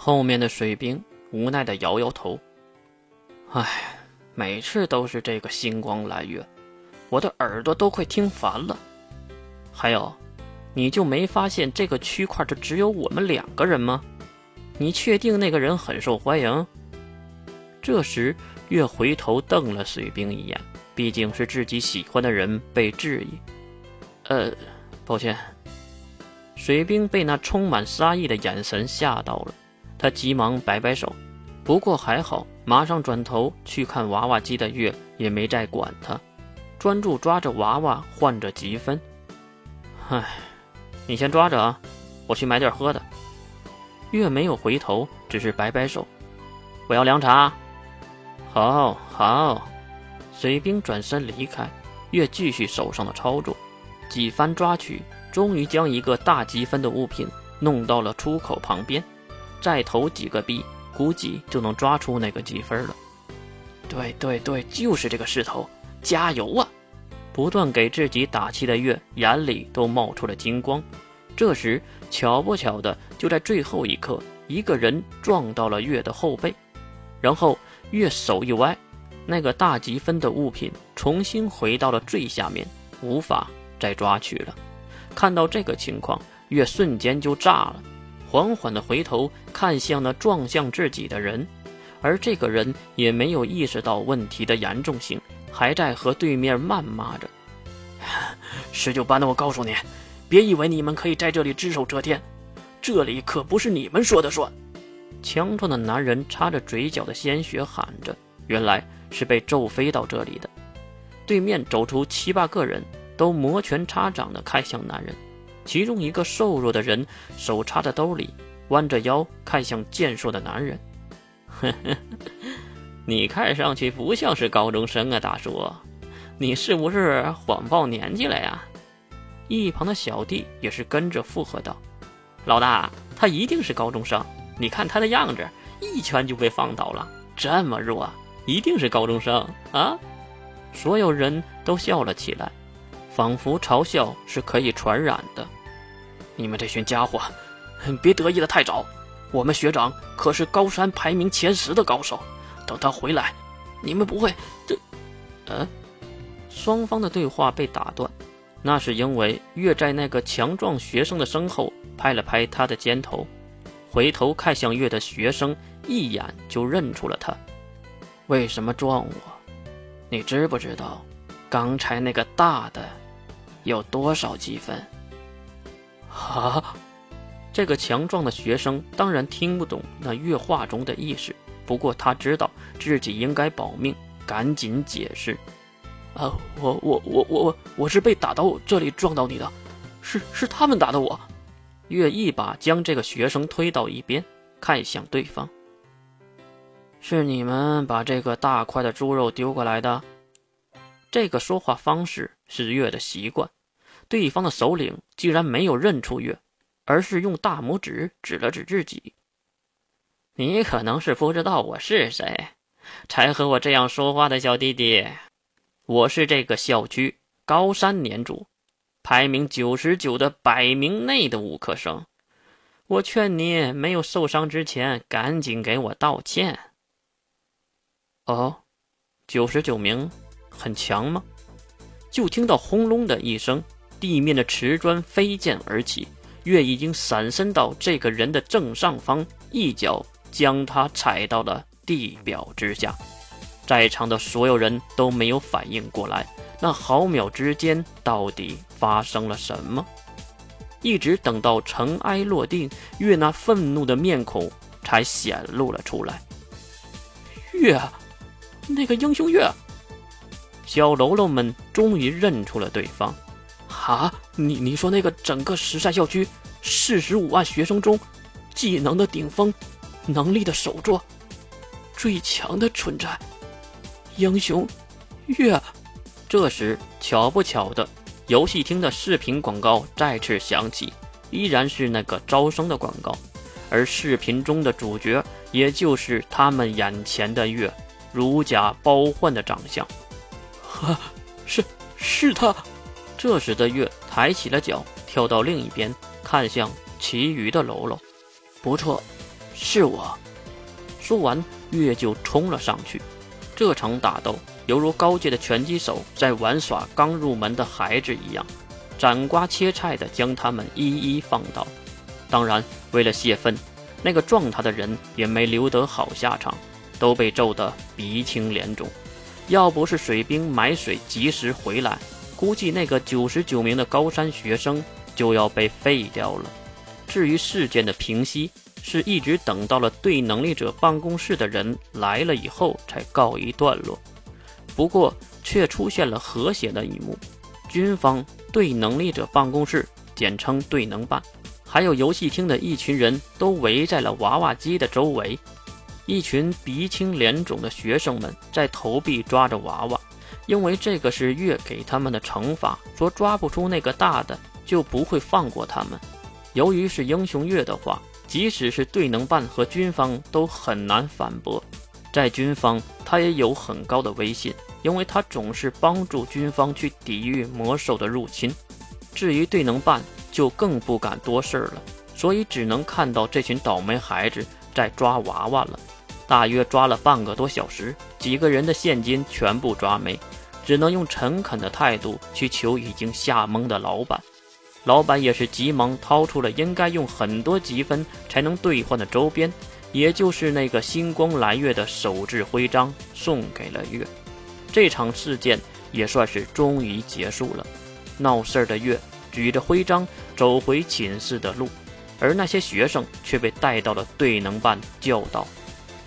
后面的水兵无奈的摇摇头。唉，每次都是这个星光蓝月，我的耳朵都快听烦了。还有，你就没发现这个区块就只有我们两个人吗？你确定那个人很受欢迎？这时，月回头瞪了水兵一眼，毕竟是自己喜欢的人被质疑。呃，抱歉。水兵被那充满杀意的眼神吓到了，他急忙摆摆手。不过还好，马上转头去看娃娃机的月也没再管他，专注抓着娃娃换着积分。唉，你先抓着啊，我去买点喝的。月没有回头，只是摆摆手。我要凉茶。好好，水兵转身离开，月继续手上的操作，几番抓取，终于将一个大积分的物品弄到了出口旁边，再投几个币，估计就能抓出那个积分了。对对对，就是这个势头，加油啊！不断给自己打气的月眼里都冒出了金光。这时，巧不巧的，就在最后一刻，一个人撞到了月的后背，然后月手一歪，那个大积分的物品重新回到了最下面，无法再抓取了。看到这个情况，月瞬间就炸了，缓缓的回头看向那撞向自己的人，而这个人也没有意识到问题的严重性，还在和对面谩骂着：“ 十九班的，我告诉你。”别以为你们可以在这里只手遮天，这里可不是你们说的算。强壮的男人擦着嘴角的鲜血喊着：“原来是被咒飞到这里的。”对面走出七八个人，都摩拳擦掌地看向男人。其中一个瘦弱的人手插在兜里，弯着腰看向健硕的男人：“呵呵，你看上去不像是高中生啊，大叔，你是不是谎报年纪了呀？”一旁的小弟也是跟着附和道：“老大，他一定是高中生。你看他的样子，一拳就被放倒了，这么弱，一定是高中生啊！”所有人都笑了起来，仿佛嘲笑是可以传染的。你们这群家伙，别得意的太早。我们学长可是高山排名前十的高手，等他回来，你们不会……这……嗯，双方的对话被打断。那是因为月在那个强壮学生的身后拍了拍他的肩头，回头看向月的学生一眼就认出了他。为什么撞我？你知不知道，刚才那个大的有多少积分？啊！这个强壮的学生当然听不懂那月话中的意思，不过他知道自己应该保命，赶紧解释。啊，我我我我我我是被打到这里撞到你的，是是他们打的我。月一把将这个学生推到一边，看向对方。是你们把这个大块的猪肉丢过来的？这个说话方式是月的习惯。对方的首领竟然没有认出月，而是用大拇指指了指自己。你可能是不知道我是谁，才和我这样说话的小弟弟。我是这个校区高山年主，排名九十九的百名内的五科生。我劝你没有受伤之前，赶紧给我道歉。哦，九十九名，很强吗？就听到轰隆的一声，地面的瓷砖飞溅而起，月已经闪身到这个人的正上方，一脚将他踩到了地表之下。在场的所有人都没有反应过来，那毫秒之间到底发生了什么？一直等到尘埃落定，月那愤怒的面孔才显露了出来。月，那个英雄月，小喽啰们终于认出了对方。啊，你你说那个整个石山校区四十五万学生中，技能的顶峰，能力的首座，最强的存在。英雄月，这时巧不巧的，游戏厅的视频广告再次响起，依然是那个招生的广告，而视频中的主角也就是他们眼前的月，如假包换的长相。呵，是是他。这时的月抬起了脚，跳到另一边，看向其余的喽啰。不错，是我。说完，月就冲了上去。这场打斗犹如高阶的拳击手在玩耍刚入门的孩子一样，斩瓜切菜的将他们一一放倒。当然，为了泄愤，那个撞他的人也没留得好下场，都被揍得鼻青脸肿。要不是水兵买水及时回来，估计那个九十九名的高山学生就要被废掉了。至于事件的平息，是一直等到了对能力者办公室的人来了以后才告一段落。不过，却出现了和谐的一幕：军方对能力者办公室（简称对能办）还有游戏厅的一群人都围在了娃娃机的周围。一群鼻青脸肿的学生们在投币抓着娃娃，因为这个是月给他们的惩罚，说抓不出那个大的就不会放过他们。由于是英雄月的话，即使是对能办和军方都很难反驳。在军方，他也有很高的威信，因为他总是帮助军方去抵御魔兽的入侵。至于对能办，就更不敢多事了，所以只能看到这群倒霉孩子在抓娃娃了。大约抓了半个多小时，几个人的现金全部抓没，只能用诚恳的态度去求已经吓懵的老板。老板也是急忙掏出了应该用很多积分才能兑换的周边，也就是那个星光蓝月的手制徽章，送给了月。这场事件也算是终于结束了。闹事儿的月举着徽章走回寝室的路，而那些学生却被带到了队能办教导。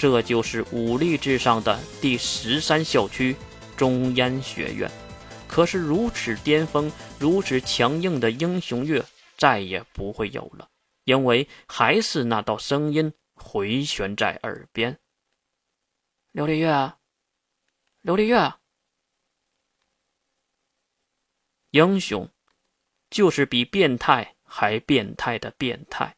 这就是武力至上的第十三校区中烟学院。可是如此巅峰、如此强硬的英雄月再也不会有了，因为还是那道声音回旋在耳边：“琉璃月，琉璃月，英雄，就是比变态还变态的变态。”